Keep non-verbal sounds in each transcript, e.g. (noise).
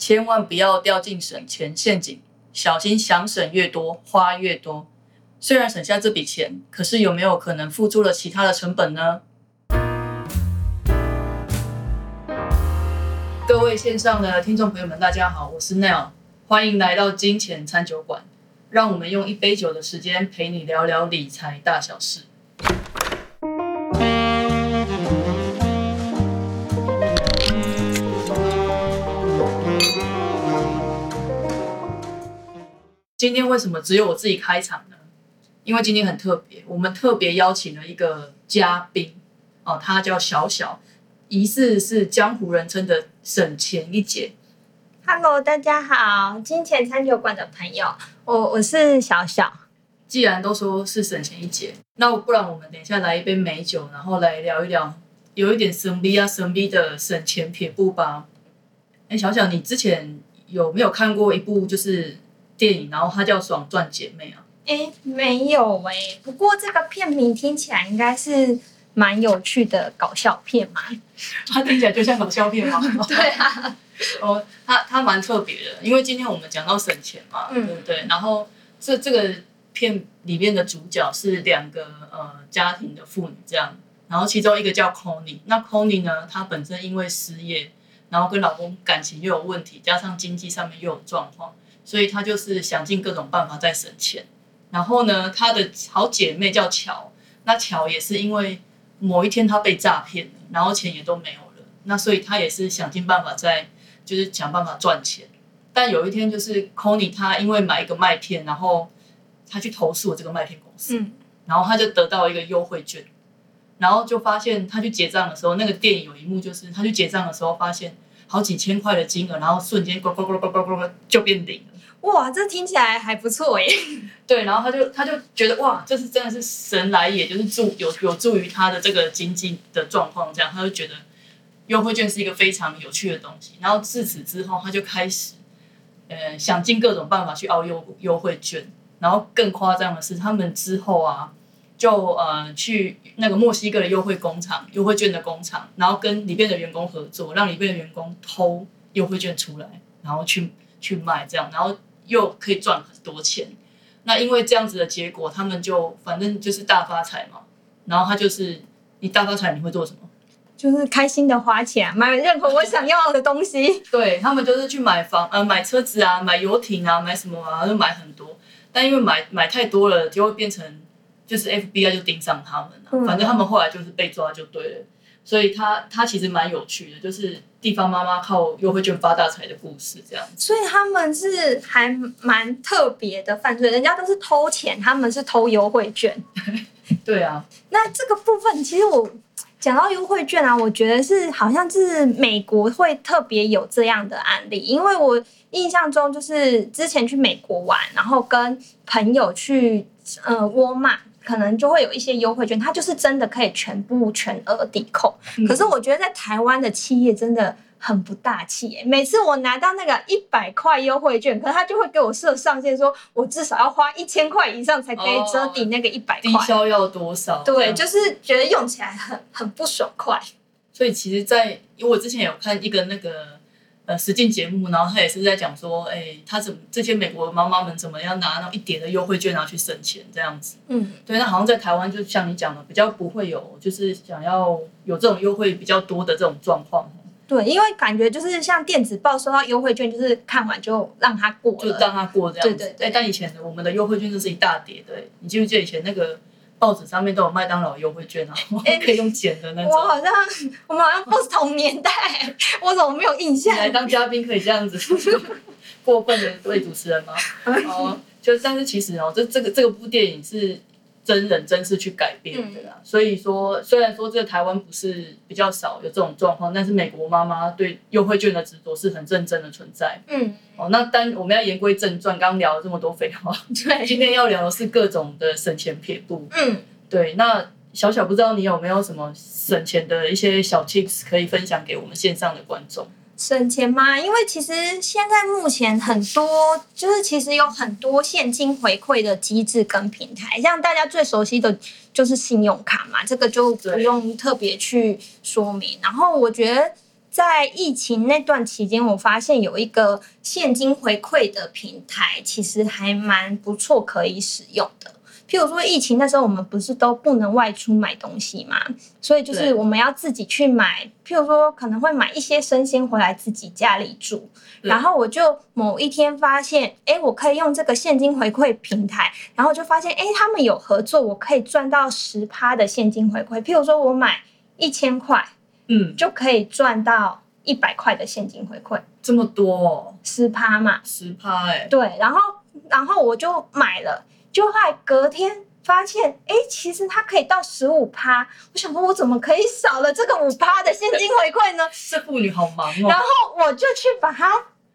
千万不要掉进省钱陷阱，小心想省越多花越多。虽然省下这笔钱，可是有没有可能付出了其他的成本呢？各位线上的听众朋友们，大家好，我是 Neil，欢迎来到金钱餐酒馆，让我们用一杯酒的时间陪你聊聊理财大小事。今天为什么只有我自己开场呢？因为今天很特别，我们特别邀请了一个嘉宾哦，他叫小小，疑似是江湖人称的省钱一姐。Hello，大家好，金钱餐酒馆的朋友，我我是小小。既然都说是省钱一姐，那不然我们等一下来一杯美酒，然后来聊一聊有一点神秘啊神秘的省钱撇步吧。哎，小小，你之前有没有看过一部就是电影，然后它叫《爽赚姐妹》啊？哎，没有哎、不过这个片名听起来应该是蛮有趣的搞笑片嘛。它听起来就像搞笑片吗？(laughs) 对啊，哦，它它蛮特别的，因为今天我们讲到省钱嘛，嗯对不对？然后这这个片里面的主角是两个呃家庭的妇女这样，然后其中一个叫 Connie，那 Connie 呢，她本身因为失业，然后跟老公感情又有问题，加上经济上面又有状况，所以她就是想尽各种办法在省钱。然后呢，她的好姐妹叫乔，那乔也是因为某一天她被诈骗了，然后钱也都没有了，那所以她也是想尽办法在就是想办法赚钱。但有一天，就是 Connie 她因为买一个麦片，然后她去投诉这个麦片公司，嗯，然后她就得到一个优惠券，然后就发现他去结账的时候，那个电影有一幕就是他去结账的时候发现好几千块的金额，然后瞬间呱呱呱呱呱呱呱就变零了。哇，这听起来还不错耶。(laughs) 对，然后他就他就觉得哇，这是真的是神来也，就是助有有助于他的这个经济的状况，这样他就觉得优惠券是一个非常有趣的东西。然后自此之后，他就开始呃想尽各种办法去凹优优惠券。然后更夸张的是，他们之后啊，就呃去那个墨西哥的优惠工厂、优惠券的工厂，然后跟里面的员工合作，让里面的员工偷优惠券出来，然后去去卖这样，然后又可以赚很多钱。那因为这样子的结果，他们就反正就是大发财嘛。然后他就是你大发财，你会做什么？就是开心的花钱，买任何我想要的东西。(laughs) 对他们就是去买房呃买车子啊，买游艇啊，买什么啊，就买很多。但因为买买太多了，就会变成就是 FBI 就盯上他们了、嗯反正他们后来就是被抓就对了。所以他他其实蛮有趣的，就是地方妈妈靠优惠券发大财的故事这样子。所以他们是还蛮特别的犯罪，人家都是偷钱，他们是偷优惠券。(laughs) 对啊，那这个部分，其实我讲到优惠券啊，我觉得是好像是美国会特别有这样的案例，因为我印象中就是之前去美国玩，然后跟朋友去呃沃尔玛。可能就会有一些优惠券，它就是真的可以全部全额抵扣。嗯可是我觉得在台湾的企业真的很不大气耶。每次我拿到那个一百块优惠券，可是他就会给我设上限，说我至少要花一千块以上才可以折抵那个一百块。低消要多少？对，就是觉得用起来很很不爽快。所以其实在，因为我之前有看一个那个呃实境节目，然后他也是在讲说，哎、他怎么这些美国妈妈们怎么样拿那一点的优惠券然后去省钱这样子。嗯，对，那好像在台湾就像你讲的，比较不会有就是想要有这种优惠比较多的这种状况，对，因为感觉就是像电子报收到优惠券，就是看完就让它过。就让他过这样子。对对对哎但以前的我们的优惠券就是一大叠对，你记不记得以前那个报纸上面都有麦当劳优惠券啊，(laughs) 哎可以用剪的那种。我好像我们好像不是同年代，(laughs) 我怎么没有印象你？来当嘉宾可以这样子 (laughs) 过分的为主持人吗？哦，就但是其实哦，这这个这个部电影是真人真事去改变的啦，所以说虽然说这个台湾不是比较少有这种状况，但是美国妈妈对优惠券的执着是很认真的存在。嗯，哦，那当我们要言归正传，刚刚聊了这么多废话，(laughs) 对，今天要聊的是各种的省钱撇步。嗯，对，那小小不知道你有没有什么省钱的一些小 tips 可以分享给我们线上的观众？省钱吗？因为其实现在目前很多就是其实有很多现金回馈的机制跟平台，像大家最熟悉的就是信用卡嘛，这个就不用特别去说明。然后我觉得在疫情那段期间，我发现有一个现金回馈的平台，其实还蛮不错，可以使用的。譬如说，疫情那时候我们不是都不能外出买东西嘛，所以就是我们要自己去买。譬如说，可能会买一些生鲜回来自己家里煮。然后我就某一天发现，哎，我可以用这个现金回馈平台，然后就发现，哎，他们有合作，我可以赚到十趴的现金回馈。譬如说，我买一千块。嗯，就可以赚到一百块的现金回馈，这么多哦，十趴嘛。十趴哎，对，然后然后我就买了，就后来隔天发现，哎，其实它可以到十五趴。我想说，我怎么可以少了这个五趴的现金回馈呢？这妇女好忙哦然哦，后我就去把它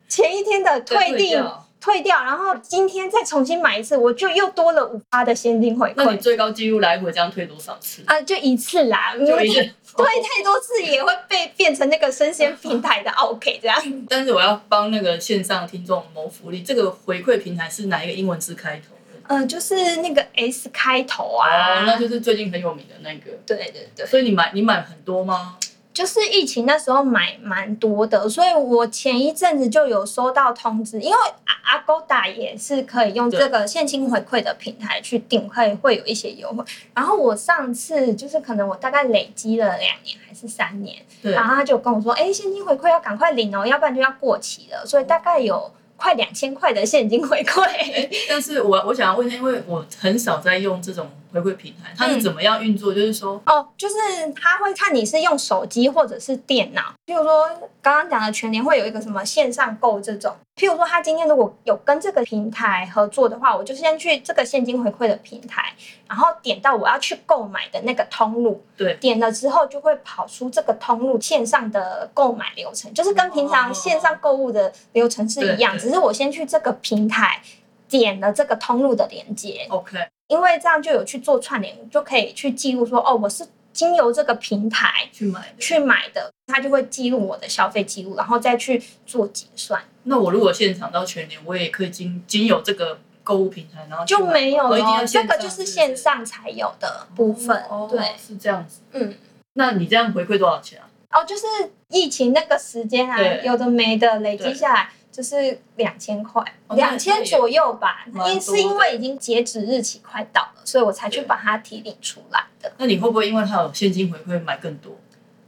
前一天的退订退掉，然后今天再重新买一次，我就又多了五趴的现金回馈。那你最高记录来回这样退多少次？啊，就一次啦，就一次。(laughs) 退太多次也会被变成那个生鲜平台的 OK 这样。但是我要帮那个线上听众谋福利，这个回馈平台是哪一个英文字开头的？呃，就是那个 S 开头啊，哦，那就是最近很有名的那个。对对对，所以你买你买很多吗？就是疫情那时候买蛮多的，所以我前一阵子就有收到通知，因为阿 Agoda 也是可以用这个现金回馈的平台去订，会会有一些优惠。然后我上次就是可能我大概累积了两年还是三年，然后他就跟我说，哎，现金回馈要赶快领哦，要不然就要过期了，所以大概有快两千块的现金回馈。但是我我想要问一下，因为我很少在用这种回馈平台，它是怎么样运作？就是说，哦，就是他会看你是用手机或者是电脑，譬如说刚刚讲的全年会有一个什么线上购这种，譬如说他今天如果有跟这个平台合作的话，我就先去这个现金回馈的平台，然后点到我要去购买的那个通路，对。点了之后就会跑出这个通路线上的购买流程，就是跟平常线上购物的流程是一样，只是我先去这个平台点了这个通路的连接，OK，因为这样就有去做串联，就可以去记录说，哦，我是经由这个平台去买的。去买的，它就会记录我的消费记录，然后再去做结算，那我如果现场到全年，我也可以经经由这个购物平台，然后就没有。这个就是线上才有的部分，哦，对，是这样子。嗯。那你这样回馈多少钱啊？哦，就是疫情那个时间啊，有的没的累积下来就是两千块，两千左右吧。因是因为已经截止日期快到了，所以我才去把它提领出来的。那你会不会因为它有现金回馈买更多？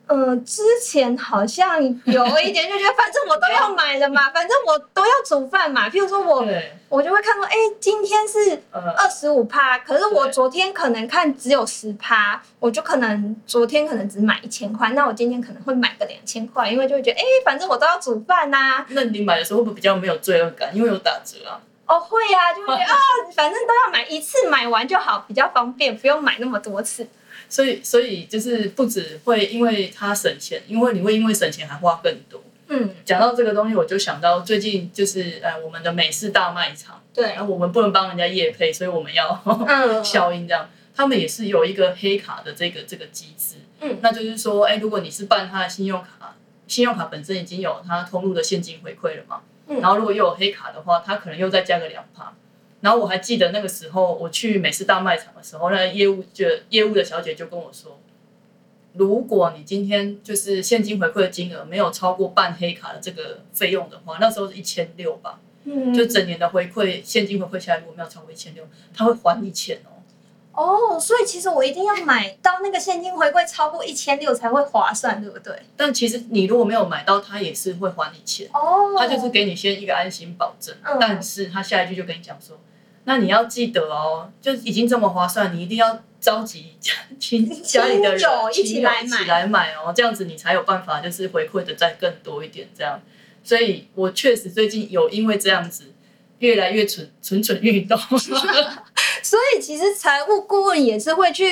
嗯，之前好像有一点就觉得，反正我都要买了嘛，反正我都要煮饭嘛。譬如说我，我就会看到，哎、今天是呃，二十五趴，可是我昨天可能看只有十趴，我就可能昨天可能只买一千块，那我今天可能会买个两千块，因为就会觉得，哎、反正我都要煮饭呐、那你买的时候会不会比较没有罪恶感？因为有打折啊。哦，会呀、就会觉得啊，反正都要买一次买完就好，比较方便，不用买那么多次。所以，所以就是不止会因为它省钱，因为你会因为省钱还花更多。嗯，讲到这个东西，我就想到最近就是呃我们的美式大卖场，对然，后我们不能帮人家夜配，所以我们要嗯，(laughs) 效应这样。他们也是有一个黑卡的这个这个机制，嗯那就是说，哎，如果你是办他的信用卡，信用卡本身已经有它通路的现金回馈了嘛，嗯然后如果又有黑卡的话，它可能又再加个两趴。然后我还记得那个时候我去美式大卖场的时候，那业务就业务的小姐就跟我说，如果你今天就是现金回馈的金额没有超过办黑卡的这个费用的话，那时候是一千六吧，嗯就整年的回馈现金回馈下来，如果没有超过一千六，他会还你钱哦。哦，所以其实我一定要买到那个现金回馈超过一千六才会划算，对不对？但其实你如果没有买到，他也是会还你钱，哦，他就是给你先一个安心保证。嗯但是他下一句就跟你讲说，那你要记得哦，就已经这么划算，你一定要召集亲家里的人一起来买一起来买哦，这样子你才有办法就是回馈的再更多一点这样。所以我确实最近有因为这样子越来越蠢蠢蠢欲动。(laughs) 所以其实财务顾问也是会去，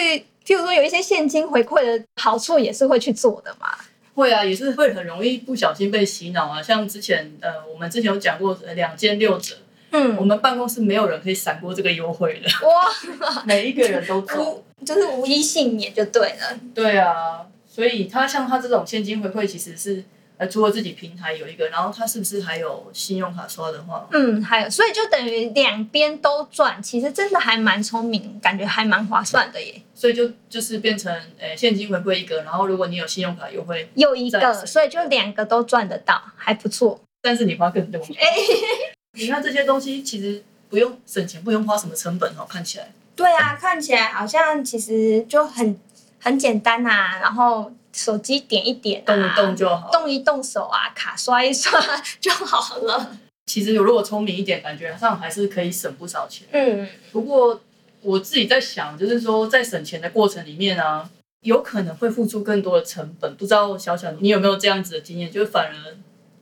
譬如说有一些现金回馈的好处，也是会去做的嘛。会啊，也是会很容易不小心被洗脑啊。像之前呃，我们之前有讲过呃两件六折，嗯我嗯，们办公室没有人可以闪过这个优惠的，哇，(laughs) 每一个人都中。无就是无一幸免就对了。对啊，所以他像他这种现金回馈，其实是呃，除了自己平台有一个，然后它是不是还有信用卡刷的话，嗯，还有，所以就等于两边都赚，其实真的还蛮聪明，感觉还蛮划算的耶。所以就就是变成呃现金回馈一个，然后如果你有信用卡优惠，又一个，所以就两个都赚得到，还不错。但是你花更多。哎、(laughs) 你看这些东西其实不用省钱，不用花什么成本哦，看起来。对啊，看起来好像其实就很很简单呐、然后手机点一点、啊，动一动就好。动一动手啊，卡刷一刷就好了。其实如果聪明一点，感觉上还是可以省不少钱。嗯，不过我自己在想，就是说在省钱的过程里面啊，有可能会付出更多的成本。不知道小小你有没有这样子的经验？就是反而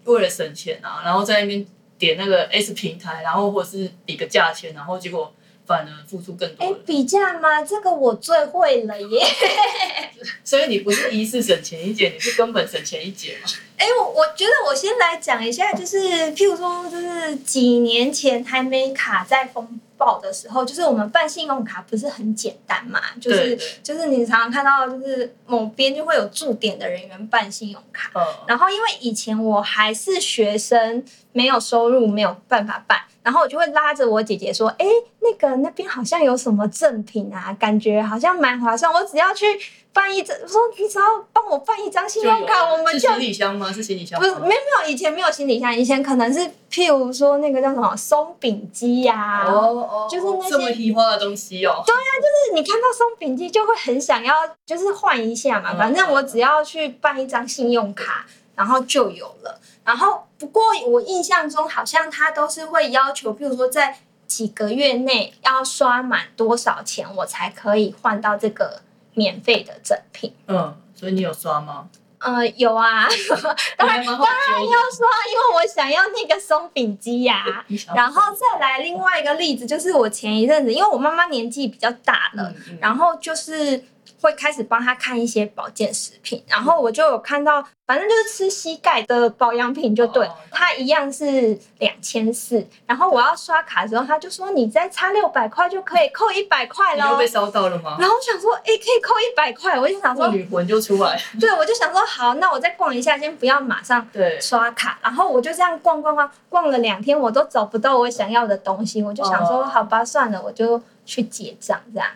为了省钱啊，然后在那边点那个 S 平台，然后或者是比个价钱，然后结果反而付出更哎、多哎。比价吗？这个我最会了耶。(laughs) 所以你不是一次省钱一节，你是根本省钱一节嘛？哎、我我觉得我先来讲一下，就是譬如说，就是几年前还没卡在风暴的时候，就是我们办信用卡不是很简单嘛，就是对对就是你常常看到，就是某边就会有驻点的人员办信用卡，嗯，然后因为以前我还是学生，没有收入，没有办法办，然后我就会拉着我姐姐说：“哎，那个那边好像有什么赠品啊，感觉好像蛮划算，我只要去办一张，我说你只要帮我办一张信用卡，我们就行李箱吗？是行李箱吗？不是没有没有，以前没有行李箱，以前可能是譬如说那个叫什么松饼机呀、哦哦，就是那些这么提花的东西哦。对呀就是你看到松饼机就会很想要，就是换一下嘛。嗯反正我只要去办一张信用卡，然后就有了。然后不过我印象中好像他都是会要求，譬如说在几个月内要刷满多少钱，我才可以换到这个免费的赠品。嗯，所以你有刷吗？呃，有啊，(laughs) 当然我还蛮好奇的要刷，因为我想要那个松饼机呀、(laughs) 然后再来另外一个例子，就是我前一阵子，因为我妈妈年纪比较大了，嗯嗯然后就是会开始帮他看一些保健食品，然后我就有看到，反正就是吃膝盖的保养品就对哦，它一样是两千四，然后我要刷卡的时候，他就说你再差六百块就可以扣一百块了你又被。烧到了吗？然后我想说，哎，可以扣一百块，我就想说，妇女魂就出来。对，我就想说，好，那我再逛一下，先不要马上对，刷卡，然后我就这样逛逛逛，逛了两天，我都找不到我想要的东西，我就想说，哦好吧，算了，我就去结账这样。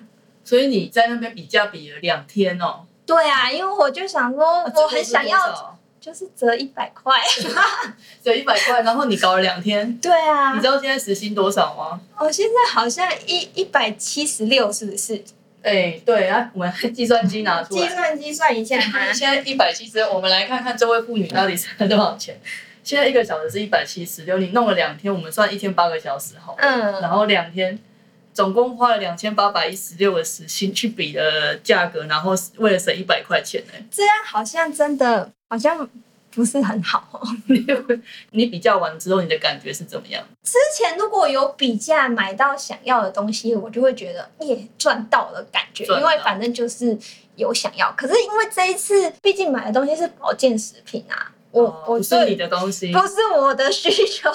所以你在那边比价比了两天哦。对啊，因为我就想说，我很想要，就是折一百块。(laughs) 折一百块，然后你搞了两天。对啊你知道现在时薪多少吗？我现在好像一一百七十六，是不是？哎，对啊，我们计算机拿出来。计算机算一下哈。现在一百七十，我们来看看这位妇女到底省了多少钱。现在一个小时是一百七十六，你弄了两天，我们算一天八个小时好了。嗯然后两天，总共花了两千八百一十六个时薪去比的价格，然后为了省一百块钱呢、这样好像真的好像不是很好哦。你 (laughs) 你比较完之后，你的感觉是怎么样？之前如果有比价买到想要的东西，我就会觉得耶赚到了感觉，因为反正就是有想要。可是因为这一次，毕竟买的东西是保健食品啊，我、哦我对不是你的东西，不是我的需求，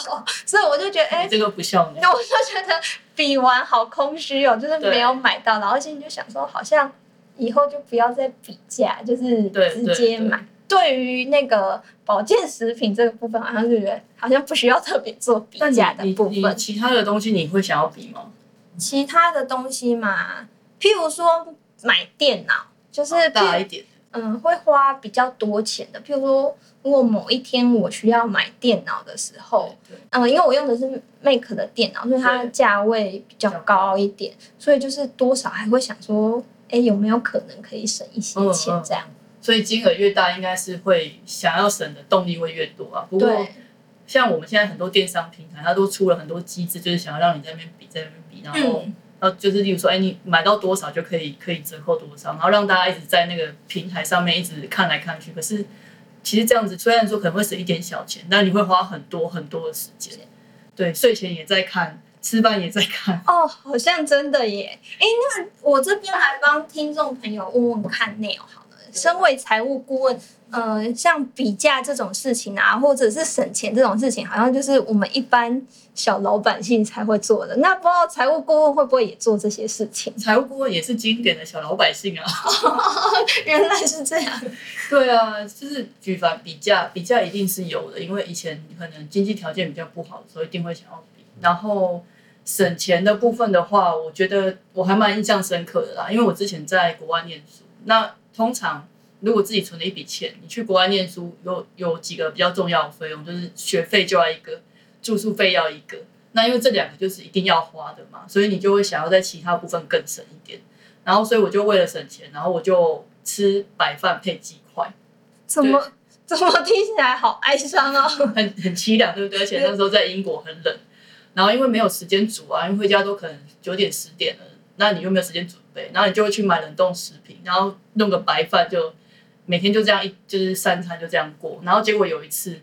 所以我就觉得哎你，这个不像你。那我就觉得比完好空虚哦，就是没有买到，然后心里就想说，好像以后就不要再比价，就是直接买。对于那个保健食品这个部分，好像就觉得好像不需要特别做比价的部分。其他的东西你会想要比吗？其他的东西嘛，譬如说买电脑，就是大一点，嗯会花比较多钱的。譬如说，如果某一天我需要买电脑的时候，对，嗯，因为我用的是 Mac 的电脑，所以它的价位比较高一点，所以就是多少还会想说，哎，有没有可能可以省一些钱这样？所以金额越大，应该是会想要省的动力会越多啊。不过，像我们现在很多电商平台，它都出了很多机制，就是想要让你在那边比，在那边比，然后、嗯然后就是例如说，哎，你买到多少就可以可以折扣多少，然后让大家一直在那个平台上面一直看来看去。可是其实这样子虽然说可能会省一点小钱，但你会花很多很多的时间。对，睡前也在看，吃饭也在看。哦，好像真的耶。哎，那我这边来帮听众朋友问问看 Neil 好了，身为财务顾问，呃，像比价这种事情啊，或者是省钱这种事情，好像就是我们一般小老百姓才会做的。那不知道财务顾问会不会也做这些事情？财务顾问也是经典的小老百姓啊。(laughs) 原来是这样。(laughs) 对啊，就是举凡比价，比价一定是有的，因为以前可能经济条件比较不好的时候，一定会想要比。然后省钱的部分的话，我觉得我还蛮印象深刻的啦，因为我之前在国外念书。那通常如果自己存了一笔钱，你去国外念书，有有几个比较重要的费用，就是学费就要一个，住宿费要一个。那因为这两个就是一定要花的嘛，所以你就会想要在其他部分更省一点。然后，所以我就为了省钱，然后我就吃白饭配鸡块。怎么怎么听起来好哀伤 (laughs) 啊？很很凄凉，对不对？而且那时候在英国很冷，然后因为没有时间煮啊，因为回家都可能九点十点了，那你又没有时间准备，然后你就会去买冷冻食品，然后弄个白饭，就每天就这样一就是三餐就这样过。然后结果有一次，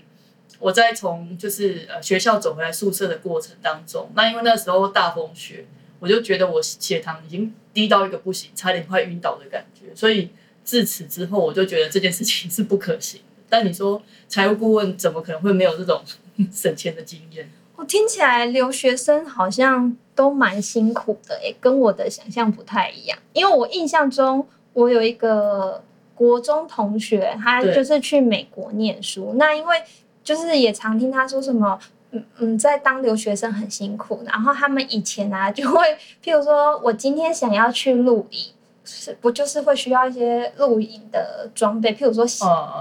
我在从就是呃学校走回来宿舍的过程当中，那因为那时候大风雪，我就觉得我血糖已经低到一个不行，差点快晕倒的感觉，所以。自此之后，我就觉得这件事情是不可行。但你说财务顾问怎么可能会没有这种 (laughs) 省钱的经验？我听起来留学生好像都蛮辛苦的，诶，跟我的想象不太一样。因为我印象中，我有一个国中同学，他就是去美国念书。那因为就是也常听他说什么，嗯嗯，在当留学生很辛苦。然后他们以前啊，就会譬如说我今天想要去露营。是不就是会需要一些露营的装备，譬如说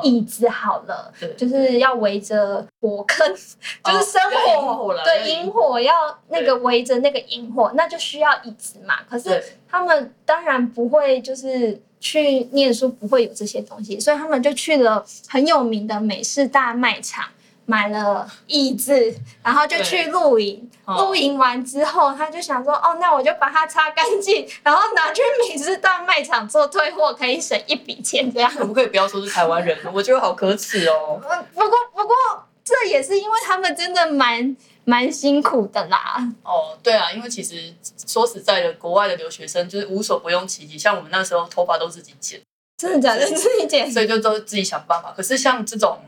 椅子好了，就是要围着火坑，(laughs) 就是生火，对，引火要那个围着那个引火，那就需要椅子嘛。可是他们当然不会，就是去念书不会有这些东西，所以他们就去了很有名的美式大卖场。买了椅子，然后就去露营。露营完之后，他就想说：“哦，那我就把它擦干净，(laughs) 然后拿去美式大卖场做退货，可以省一笔钱。”这样可不可以不要说是台湾人？我觉得好可耻哦。(laughs) 不过，不过这也是因为他们真的蛮蛮辛苦的啦。哦，对啊，因为其实说实在的，国外的留学生就是无所不用其极，像我们那时候头发都自己剪，真的假的？(laughs) 自己剪，所以就都自己想办法。可是像这种。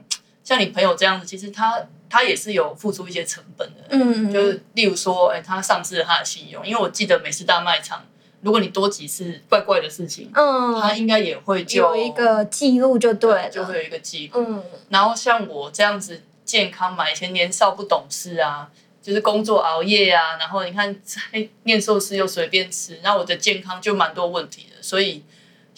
像你朋友这样子，其实他他也是有付出一些成本的，嗯，就是例如说，哎，他丧失了他的信用，因为我记得美式大卖场，如果你多几次怪怪的事情，嗯，他应该也会有一个记录，就对，就会有一个记录，嗯。然后像我这样子健康嘛，以前年少不懂事啊，就是工作熬夜啊，然后你看在念寿司又随便吃，那我的健康就蛮多问题的，所以。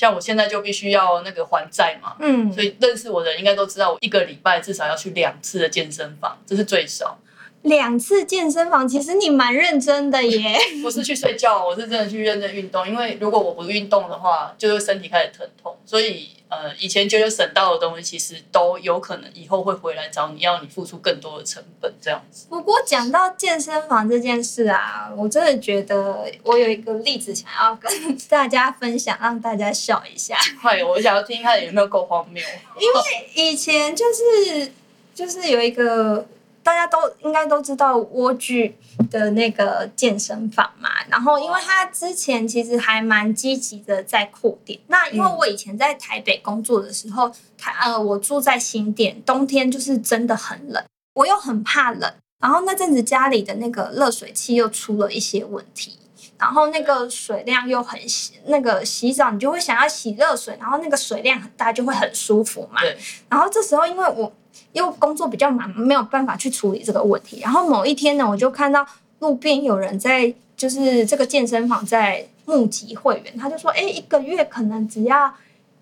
像我现在就必须要那个还债嘛，嗯，所以认识我的人应该都知道，我一个礼拜至少要去两次的健身房，这是最少。两次健身房，其实你蛮认真的耶。(laughs) 不是去睡觉，我是真的去认真运动。因为如果我不运动的话，就会身体开始疼痛。所以呃，以前觉得省到的东西，其实都有可能以后会回来找你要你付出更多的成本这样子。不过讲到健身房这件事啊，我真的觉得我有一个例子想要跟大家分享，让大家笑一下。快，我想要听看有没有够荒谬。因为以前就是就是有一个。大家都应该都知道蜗居的那个健身房嘛，然后因为他之前其实还蛮积极的在扩店。那因为我以前在台北工作的时候，台呃我住在新店，冬天就是真的很冷，我又很怕冷。然后那阵子家里的那个热水器又出了一些问题，然后那个水量又很洗，那个洗澡你就会想要洗热水，然后那个水量很大就会很舒服嘛。然后这时候因为我。因为工作比较忙，没有办法去处理这个问题。然后某一天呢，我就看到路边有人在，就是这个健身房在募集会员。他就说：“哎，一个月可能只要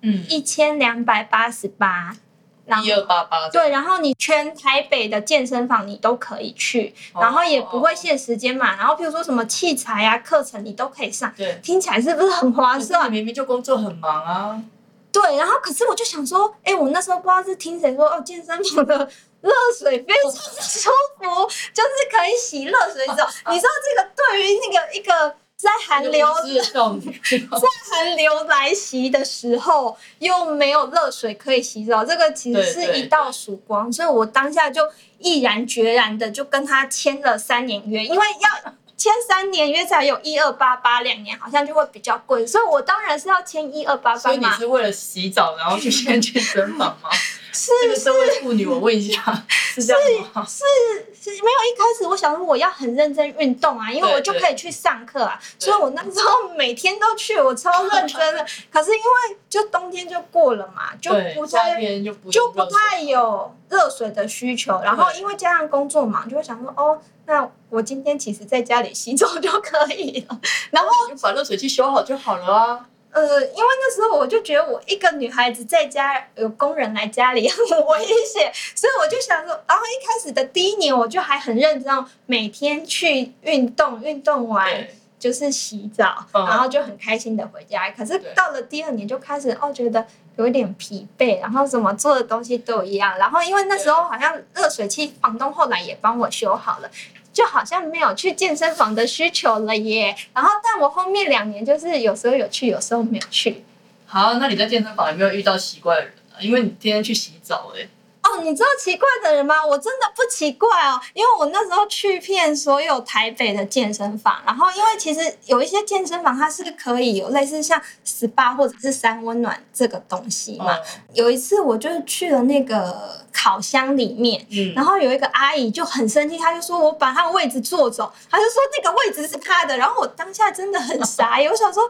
嗯一千两百八十八，一二八八对。然后你全台北的健身房你都可以去，然后也不会限时间嘛。然后比如说什么器材啊、课程你都可以上。对，听起来是不是很划算？明明就工作很忙啊。”对，然后可是我就想说，哎，我那时候不知道是听谁说，哦，健身房的热水非常舒服，就是可以洗热水澡。(laughs) 你知道这个对于那个一个在寒流 (laughs) 在寒流来袭的时候又没有热水可以洗澡，这个其实是一道曙光。所以我当下就毅然决然的就跟他签了三年约，因为要。签三年约才有一二八八，两年好像就会比较贵，所以我当然是要签一二八八所以你。是为了洗澡然后去先健身房吗？是这个社会妇女，我问一下，(laughs) 是这样吗？是没有一开始我想说我要很认真运动啊，因为我就可以去上课啊，所以我那时候每天都去，我超认真的。可是因为就冬天就过了嘛，就，不太就不太有热水的需求，然后因为加上工作忙，就会想说哦，那我今天其实在家里洗澡就可以了。(laughs) 然后就把热水器修好就好了啊。呃，因为那时候我就觉得我一个女孩子在家有工人来家里 (laughs) 很危险，所以我就想说，然后一开始的第一年我就还很认真哦，每天去运动，运动完，就是洗澡，嗯然后就很开心的回家。可是到了第二年就开始哦，觉得有一点疲惫，然后怎么做的东西都一样。然后因为那时候好像热水器房东后来也帮我修好了。就好像没有去健身房的需求了耶，然后但我后面两年就是有时候有去，有时候没有去。好，那你在健身房有没有遇到奇怪的人啊？因为你天天去洗澡哎、哦，你知道奇怪的人吗？我真的不奇怪哦，因为我那时候去遍所有台北的健身房，然后因为其实有一些健身房它是可以有类似像 SPA 或者是三温暖这个东西嘛。嗯有一次我就是去了那个烤箱里面。嗯，然后有一个阿姨就很生气，她就说我把她的位置坐走，她就说那个位置是她的。然后我当下真的很傻，我想说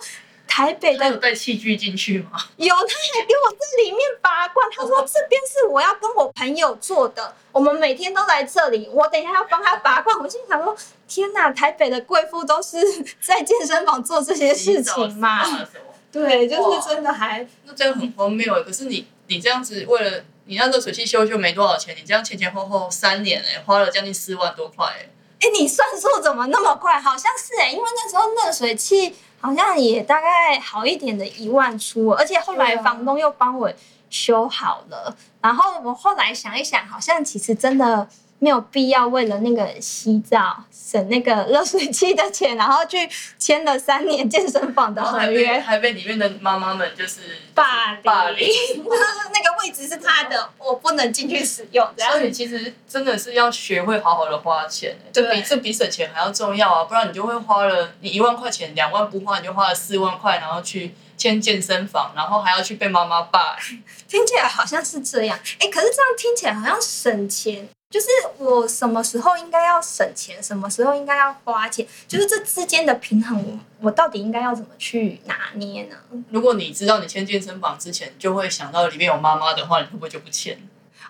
台北的有带器具进去吗？有，他还给我在里面拔罐。(laughs) 他说这边是我要跟我朋友做的，我们每天都来这里，我等一下要帮他拔罐。我心想说，天哪，台北的贵妇都是在健身房做这些事情嘛？洗澡什么对，就是真的还那这样很荒谬哎。可是你你这样子为了你那热水器修修没多少钱，你这样前前后后三年哎，花了将近四万多块哎。哎，你算数怎么那么快？好像是哎、因为那时候热水器好像也大概好一点的一万出，而且后来房东又帮我修好了。然后我后来想一想，好像其实真的没有必要为了那个洗澡省那个热水器的钱，然后去签了三年健身房的合约。还被里面的妈妈们就是霸凌，霸凌。(laughs) 那个位置是他的，我不能进去使用，所以其实真的是要学会好好的花钱、欸，这比对这比省钱还要重要啊！不然你就会花了你一万块钱，两万不花，你就花了四万块，然后去签健身房，然后还要去被妈妈霸凌。(laughs) 听起来好像是这样，哎，可是这样听起来好像省钱。就是我什么时候应该要省钱，什么时候应该要花钱，就是这之间的平衡，我我到底应该要怎么去拿捏呢？如果你知道你签健身房之前就会想到里面有妈妈的话，你会不会就不签？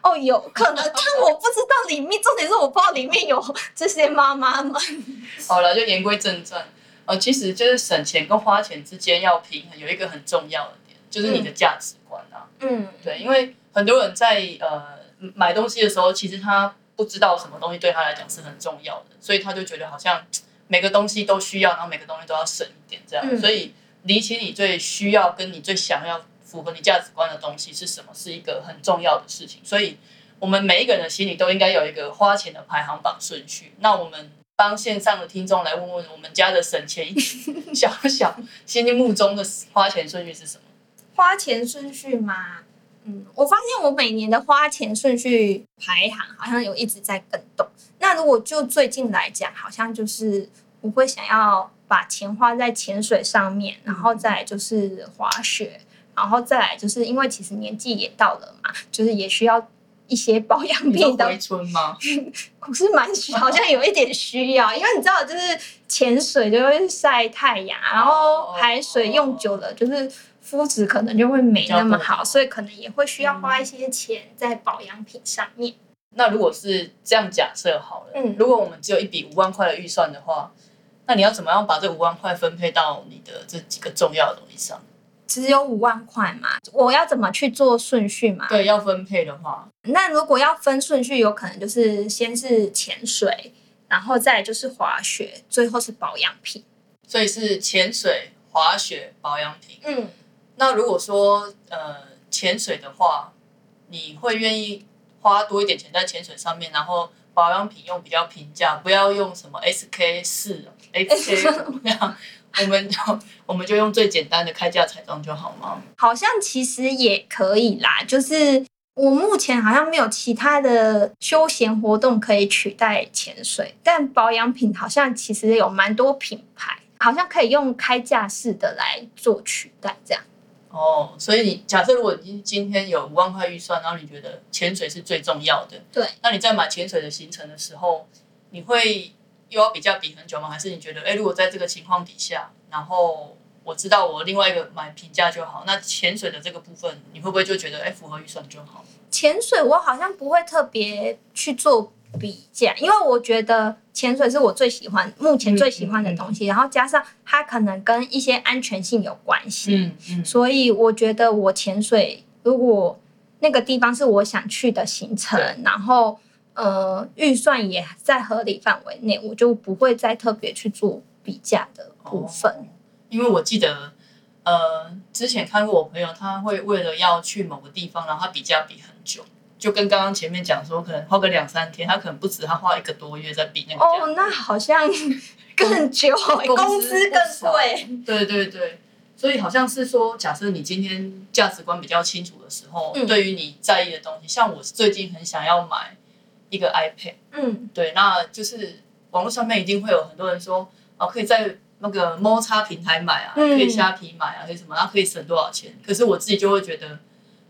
哦，有可能，但我不知道里面，重点是我不知道里面有这些妈妈们。(laughs) 好了，就言归正传。呃，其实就是省钱跟花钱之间要平衡，有一个很重要的点，就是你的价值观啊。嗯，对，因为很多人在呃买东西的时候，其实他不知道什么东西对他来讲是很重要的，所以他就觉得好像每个东西都需要，然后每个东西都要省一点这样。嗯所以理清你最需要跟你最想要符合你价值观的东西是什么，是一个很重要的事情。所以我们每一个人的心里都应该有一个花钱的排行榜顺序。那我们帮线上的听众来问问我们家的省钱小小 (laughs) 心目中的花钱顺序是什么？花钱顺序吗？嗯，我发现我每年的花钱顺序排行好像有一直在更动。那如果就最近来讲，好像就是我会想要把钱花在潜水上面，然后再来就是滑雪，然后再来就是因为其实年纪也到了嘛，就是也需要一些保养品的回春吗？(laughs) 我是蛮需，好像有一点需要，因为你知道，就是潜水就会晒太阳，然后海水用久了，就是肤质可能就会没那么好，所以可能也会需要花一些钱在保养品上面。那如果是这样假设好了，嗯如果我们只有一笔五万块的预算的话，那你要怎么样把这五万块分配到你的这几个重要的东西上？只有五万块嘛，我要怎么去做顺序嘛？对，要分配的话，那如果要分顺序，有可能就是先是潜水，然后再就是滑雪，最后是保养品。所以是潜水、滑雪、保养品。嗯，那如果说呃潜水的话，你会愿意花多一点钱在潜水上面，然后保养品用比较平价，不要用什么 SK 四、(laughs) SK 怎么样？我们就我们就用最简单的开价彩妆就好吗？好像其实也可以啦，就是我目前好像没有其他的休闲活动可以取代潜水，但保养品好像其实有蛮多品牌，好像可以用开架式的来做取代，这样。哦，所以你假设如果你今天有五万块预算，然后你觉得潜水是最重要的，对，那你在买潜水的行程的时候，你会又要比较比很久吗？还是你觉得，哎，如果在这个情况底下，然后我知道我另外一个买平价就好，那潜水的这个部分，你会不会就觉得，哎，符合预算就好？潜水我好像不会特别去做比价，因为我觉得潜水是我最喜欢、目前最喜欢的东西，然后加上它可能跟一些安全性有关系，嗯嗯，所以我觉得我潜水如果那个地方是我想去的行程，然后呃预算也在合理范围内，我就不会再特别去做比价的部分。因为我记得。呃，之前看过我朋友，他会为了要去某个地方，然后他比价比很久，就跟刚刚前面讲说，可能花个两三天，他可能不止，他花一个多月在比那个哦，那好像更久，工资更贵。对对对，所以好像是说，假设你今天价值观比较清楚的时候，嗯对于你在意的东西，像我最近很想要买一个 iPad，嗯对，那就是网络上面一定会有很多人说，哦，可以在那个摩擦平台买啊，嗯可以虾皮买啊，可以什么，然后可以省多少钱。可是我自己就会觉得，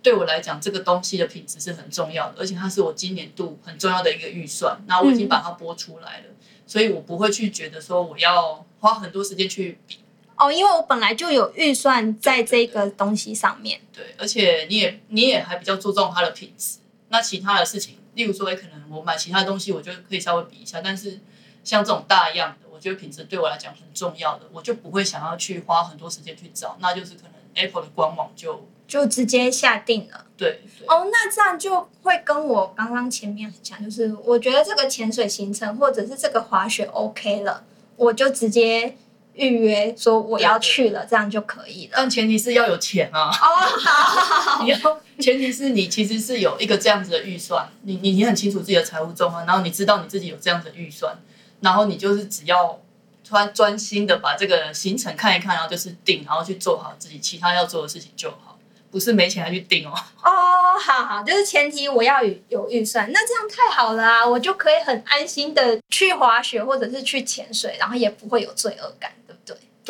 对我来讲，这个东西的品质是很重要的，而且它是我今年度很重要的一个预算。那我已经把它拨出来了，所以我不会去觉得说我要花很多时间去比。哦，因为我本来就有预算在这个东西上面。对，而且你也你也还比较注重它的品质。那其他的事情，例如说，哎可能我买其他东西，我就可以稍微比一下。但是像这种大样的，我觉得品质对我来讲很重要的，我就不会想要去花很多时间去找。那就是可能 Apple 的官网就就直接下定了对对哦，那这样就会跟我刚刚前面很像，就是我觉得这个潜水行程或者是这个滑雪 OK 了，我就直接预约说我要去了，这样就可以了。但前提是要有钱啊。哦，好，(laughs) 你要前提是你其实是有一个这样子的预算，你你你很清楚自己的财务状况，然后你知道你自己有这样子的预算，然后你就是只要专专心的把这个行程看一看，然后就是定，然后去做好自己其他要做的事情就好，不是没钱还去定哦。(laughs) 哦，好好，就是前提我要有有预算，那这样太好了啊，我就可以很安心的去滑雪或者是去潜水，然后也不会有罪恶感，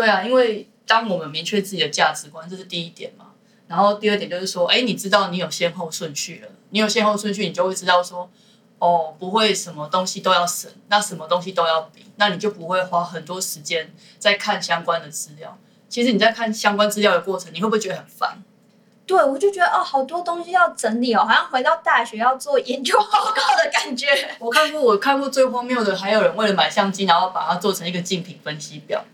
对啊，因为当我们明确自己的价值观，这是第一点嘛。然后第二点就是说，哎，你知道你有先后顺序了，你有先后顺序，你就会知道说，哦，不会什么东西都要省，那什么东西都要比，那你就不会花很多时间在看相关的资料。其实你在看相关资料的过程，你会不会觉得很烦？对，我就觉得哦，好多东西要整理哦，好像回到大学要做研究报告的感觉。我看过，我看过最荒谬的，还有人为了买相机，然后把它做成一个竞品分析表。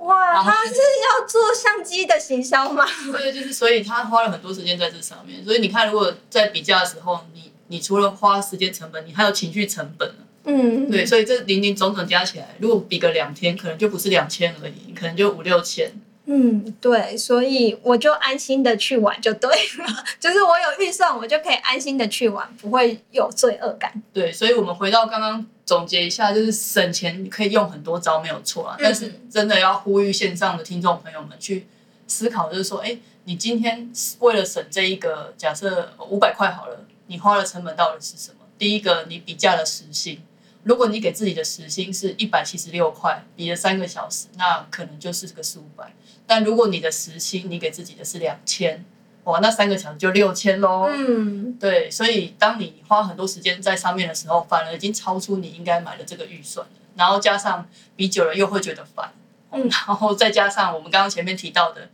哇，他是要做相机的行销吗？对，就是所以他花了很多时间在这上面。所以你看，如果在比价的时候，你你除了花时间成本，你还有情绪成本呢。嗯，对，所以这零零总总加起来，如果比个两天，可能就不是两千而已，可能就五六千。嗯，对，所以我就安心的去玩就对了，(laughs) 就是我有预算，我就可以安心的去玩，不会有罪恶感。对，所以我们回到刚刚总结一下，就是省钱可以用很多招，没有错啊。但是真的要呼吁线上的听众朋友们去思考，就是说，哎，你今天为了省这一个，假设五百块好了，你花的成本到底是什么？第一个，你比价了时薪。如果你给自己的时薪是一百七十六块，比了三个小时，那可能就是个四五百。但如果你的时薪你给自己的是两千，哇，那三个小时就六千喽。嗯，对，所以当你花很多时间在上面的时候，反而已经超出你应该买的这个预算了。然后加上比久了又会觉得烦，嗯然后再加上我们刚刚前面提到的，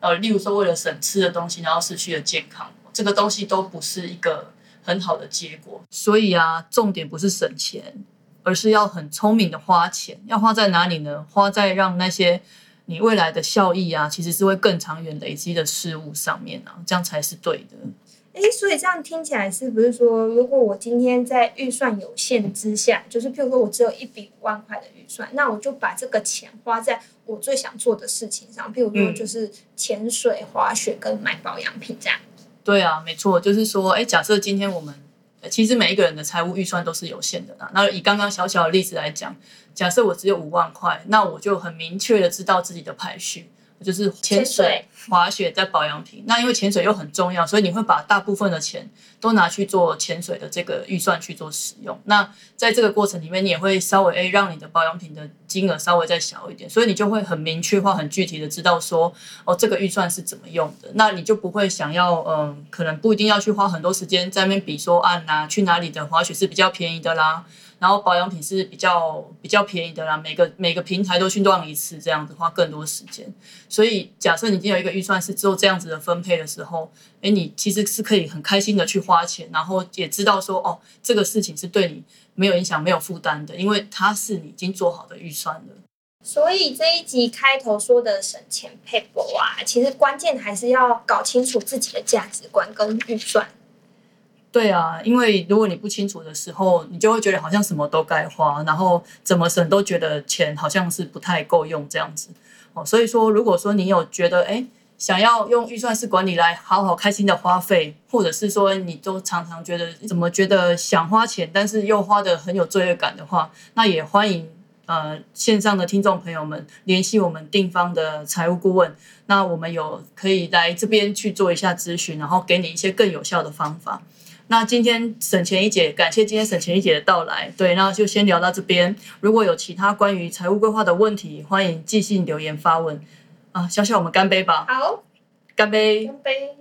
呃，例如说为了省吃的东西，然后失去了健康，这个东西都不是一个很好的结果。所以啊，重点不是省钱，而是要很聪明的花钱。要花在哪里呢？花在让那些你未来的效益啊，其实是会更长远累积的事物上面啊，这样才是对的。诶，所以这样听起来是不是说，如果我今天在预算有限之下，就是譬如说我只有一笔五万块的预算，那我就把这个钱花在我最想做的事情上，譬如说嗯就是潜水、滑雪跟买保养品这样。对啊，没错，就是说，哎，假设今天我们其实每一个人的财务预算都是有限的啦。那以刚刚小小的例子来讲，假设我只有五万块，那我就很明确的知道自己的排序。就是潜水、滑雪在保养品。那因为潜水又很重要，所以你会把大部分的钱都拿去做潜水的这个预算去做使用。那在这个过程里面，你也会稍微诶让你的保养品的金额稍微再小一点，所以你就会很明确化、很具体的知道说哦，这个预算是怎么用的。那你就不会想要嗯，可能不一定要去花很多时间在那边比说啊，哪去哪里的滑雪是比较便宜的啦。然后保养品是比较比较便宜的啦，每个每个平台都去乱一次，这样子花更多时间。所以假设你已经有一个预算是做这样子的分配的时候，哎，你其实是可以很开心的去花钱，然后也知道说哦，这个事情是对你没有影响、没有负担的，因为它是你已经做好的预算了。所以这一集开头说的省钱配博啊，其实关键还是要搞清楚自己的价值观跟预算。对啊，因为如果你不清楚的时候，你就会觉得好像什么都该花，然后怎么省都觉得钱好像是不太够用这样子。哦，所以说，如果说你有觉得哎，想要用预算式管理来好好开心的花费，或者是说你都常常觉得怎么觉得想花钱，但是又花的很有罪恶感的话，那也欢迎呃线上的听众朋友们联系我们定方的财务顾问，那我们有可以来这边去做一下咨询，然后给你一些更有效的方法。那今天省钱一姐，感谢今天省钱一姐的到来。对，那就先聊到这边。如果有其他关于财务规划的问题，欢迎即兴留言发问。啊，小小我们干杯吧！好，干杯！干杯！